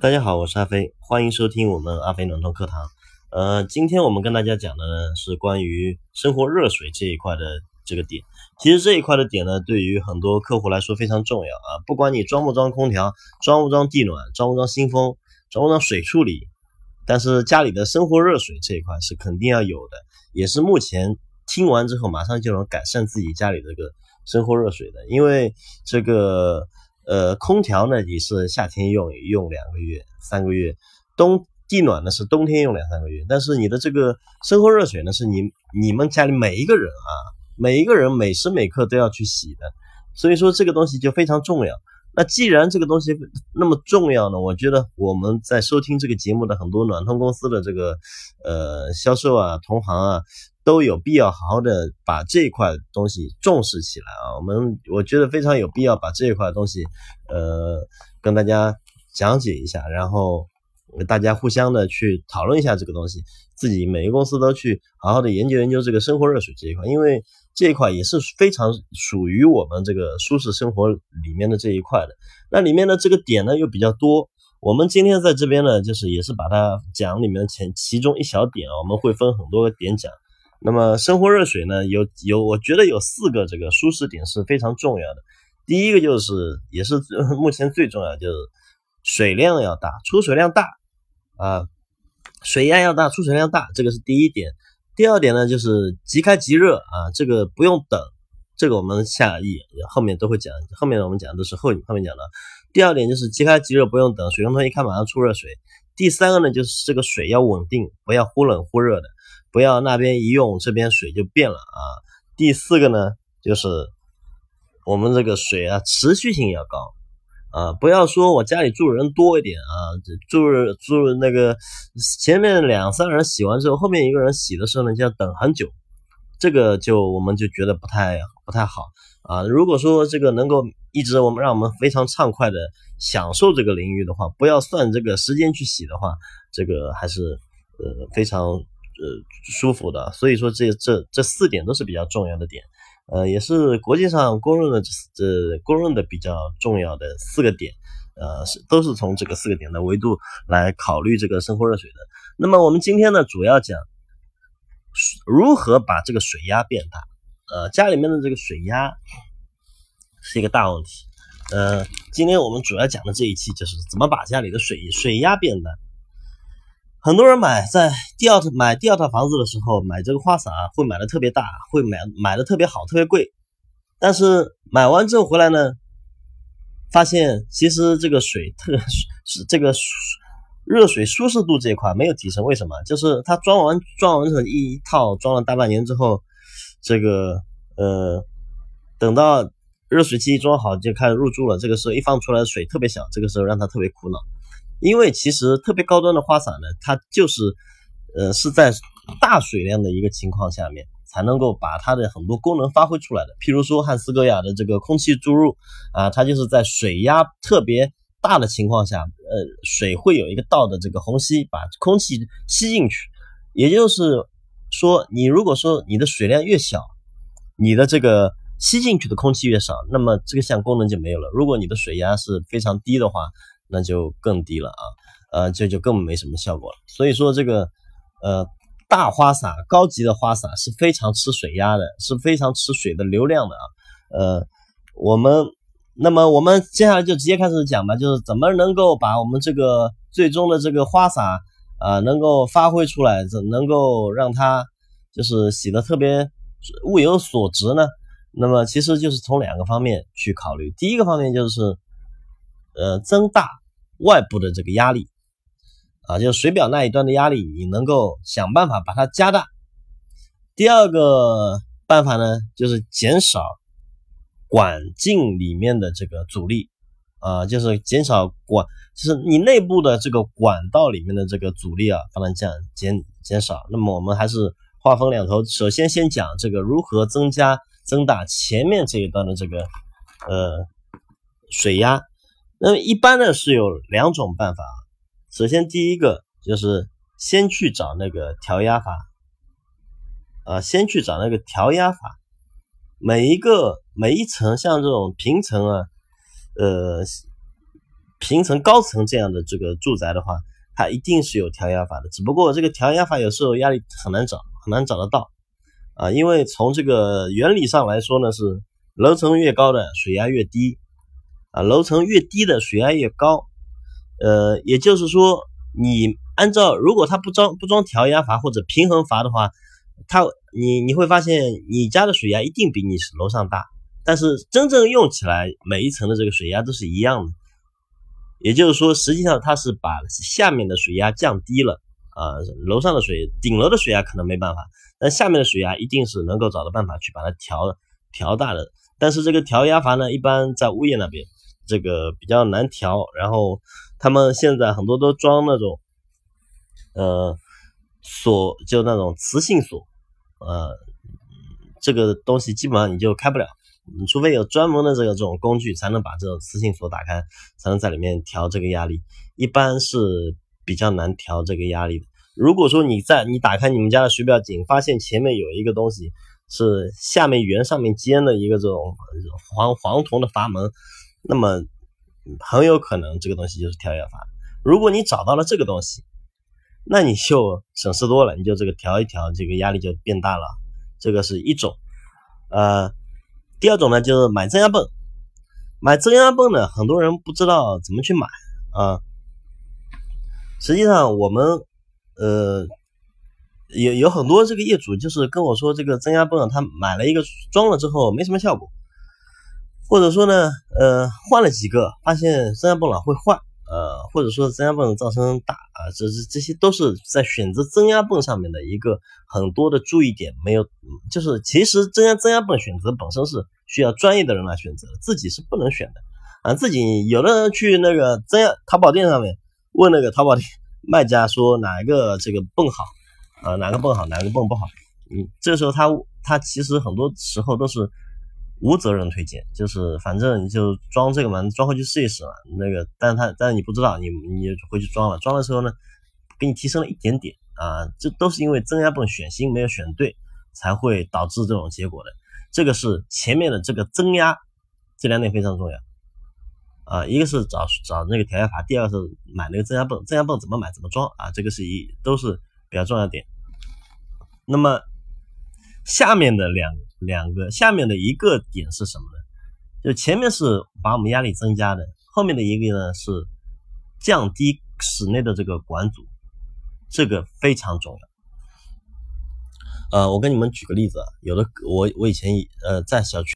大家好，我是阿飞，欢迎收听我们阿飞暖通课堂。呃，今天我们跟大家讲的呢是关于生活热水这一块的这个点。其实这一块的点呢，对于很多客户来说非常重要啊。不管你装不装空调，装不装地暖，装不装新风，装不装水处理，但是家里的生活热水这一块是肯定要有的，也是目前听完之后马上就能改善自己家里这个生活热水的，因为这个。呃，空调呢，你是夏天用用两个月、三个月，冬地暖呢是冬天用两三个月，但是你的这个生活热水呢，是你你们家里每一个人啊，每一个人每时每刻都要去洗的，所以说这个东西就非常重要。那既然这个东西那么重要呢，我觉得我们在收听这个节目的很多暖通公司的这个呃销售啊、同行啊。都有必要好好的把这一块东西重视起来啊！我们我觉得非常有必要把这一块东西，呃，跟大家讲解一下，然后大家互相的去讨论一下这个东西，自己每个公司都去好好的研究研究这个生活热水这一块，因为这一块也是非常属于我们这个舒适生活里面的这一块的。那里面的这个点呢又比较多，我们今天在这边呢，就是也是把它讲里面前其中一小点啊，我们会分很多个点讲。那么生活热水呢，有有，我觉得有四个这个舒适点是非常重要的。第一个就是，也是目前最重要，就是水量要大，出水量大啊，水压要大，出水量大，这个是第一点。第二点呢，就是即开即热啊，这个不用等，这个我们下一后面都会讲，后面我们讲都是后后面讲的。第二点就是即开即热，不用等，水龙头一开马上出热水。第三个呢，就是这个水要稳定，不要忽冷忽热的。不要那边一用，这边水就变了啊。第四个呢，就是我们这个水啊，持续性要高啊。不要说我家里住人多一点啊，住住那个前面两三人洗完之后，后面一个人洗的时候呢，就要等很久。这个就我们就觉得不太不太好啊。如果说这个能够一直我们让我们非常畅快的享受这个淋浴的话，不要算这个时间去洗的话，这个还是呃非常。呃，舒服的，所以说这这这四点都是比较重要的点，呃，也是国际上公认的这公认的比较重要的四个点，呃，是都是从这个四个点的维度来考虑这个生活热水的。那么我们今天呢，主要讲如何把这个水压变大，呃，家里面的这个水压是一个大问题，呃，今天我们主要讲的这一期就是怎么把家里的水水压变大。很多人买在第二套买第二套房子的时候，买这个花洒会买的特别大，会买买的特别好，特别贵。但是买完之后回来呢，发现其实这个水特 是这个热水舒适度这一块没有提升。为什么？就是它装完装完之后一套装了大半年之后，这个呃等到热水器一装好就开始入住了，这个时候一放出来的水特别小，这个时候让他特别苦恼。因为其实特别高端的花洒呢，它就是，呃，是在大水量的一个情况下面，才能够把它的很多功能发挥出来的。譬如说汉斯格雅的这个空气注入啊，它就是在水压特别大的情况下，呃，水会有一个道的这个虹吸，把空气吸进去。也就是说，你如果说你的水量越小，你的这个吸进去的空气越少，那么这个项功能就没有了。如果你的水压是非常低的话，那就更低了啊，呃，这就根本没什么效果了。所以说这个，呃，大花洒、高级的花洒是非常吃水压的，是非常吃水的流量的啊。呃，我们那么我们接下来就直接开始讲吧，就是怎么能够把我们这个最终的这个花洒啊，能够发挥出来，怎能够让它就是洗的特别物有所值呢？那么其实就是从两个方面去考虑，第一个方面就是，呃，增大。外部的这个压力啊，就是水表那一端的压力，你能够想办法把它加大。第二个办法呢，就是减少管径里面的这个阻力啊，就是减少管，就是你内部的这个管道里面的这个阻力啊，把它降减减少。那么我们还是话分两头，首先先讲这个如何增加增大前面这一段的这个呃水压。那么一般呢是有两种办法，首先第一个就是先去找那个调压阀，啊，先去找那个调压阀，每一个每一层像这种平层啊，呃，平层、高层这样的这个住宅的话，它一定是有调压阀的。只不过这个调压阀有时候压力很难找，很难找得到啊。因为从这个原理上来说呢，是楼层越高的水压越低啊，楼层越低的水压越高。呃，也就是说，你按照如果它不装不装调压阀或者平衡阀的话，它你你会发现你家的水压一定比你楼上大，但是真正用起来每一层的这个水压都是一样的。也就是说，实际上它是把下面的水压降低了啊，楼上的水顶楼的水压可能没办法，但下面的水压一定是能够找到办法去把它调调大的。但是这个调压阀呢，一般在物业那边这个比较难调，然后他们现在很多都装那种呃锁，就那种磁性锁。呃，这个东西基本上你就开不了，你除非有专门的这个这种工具，才能把这种磁性锁打开，才能在里面调这个压力。一般是比较难调这个压力的。如果说你在你打开你们家的水表井，发现前面有一个东西是下面圆上面尖的一个这种黄黄铜的阀门，那么很有可能这个东西就是调压阀。如果你找到了这个东西，那你就省事多了，你就这个调一调，这个压力就变大了。这个是一种，呃，第二种呢就是买增压泵。买增压泵呢，很多人不知道怎么去买啊。实际上我们呃有有很多这个业主就是跟我说，这个增压泵他买了一个装了之后没什么效果，或者说呢呃换了几个，发现增压泵老会坏。呃，或者说增压泵噪声大啊，这这这些都是在选择增压泵上面的一个很多的注意点没有，就是其实增压增压泵选择本身是需要专业的人来选择，自己是不能选的啊。自己有的人去那个增压淘宝店上面问那个淘宝店卖家说哪一个这个泵好啊，哪个泵好，哪个泵不好，嗯，这个时候他他其实很多时候都是。无责任推荐，就是反正你就装这个嘛，装回去试一试嘛。那个，但他，但是你不知道，你你回去装了，装的时候呢，给你提升了一点点啊，这都是因为增压泵选芯没有选对，才会导致这种结果的。这个是前面的这个增压，这两点非常重要啊。一个是找找那个调压阀，第二个是买那个增压泵，增压泵怎么买怎么装啊，这个是一都是比较重要点。那么下面的两。两个下面的一个点是什么呢？就前面是把我们压力增加的，后面的一个呢是降低室内的这个管阻，这个非常重要。呃，我跟你们举个例子，有的我我以前呃在小区。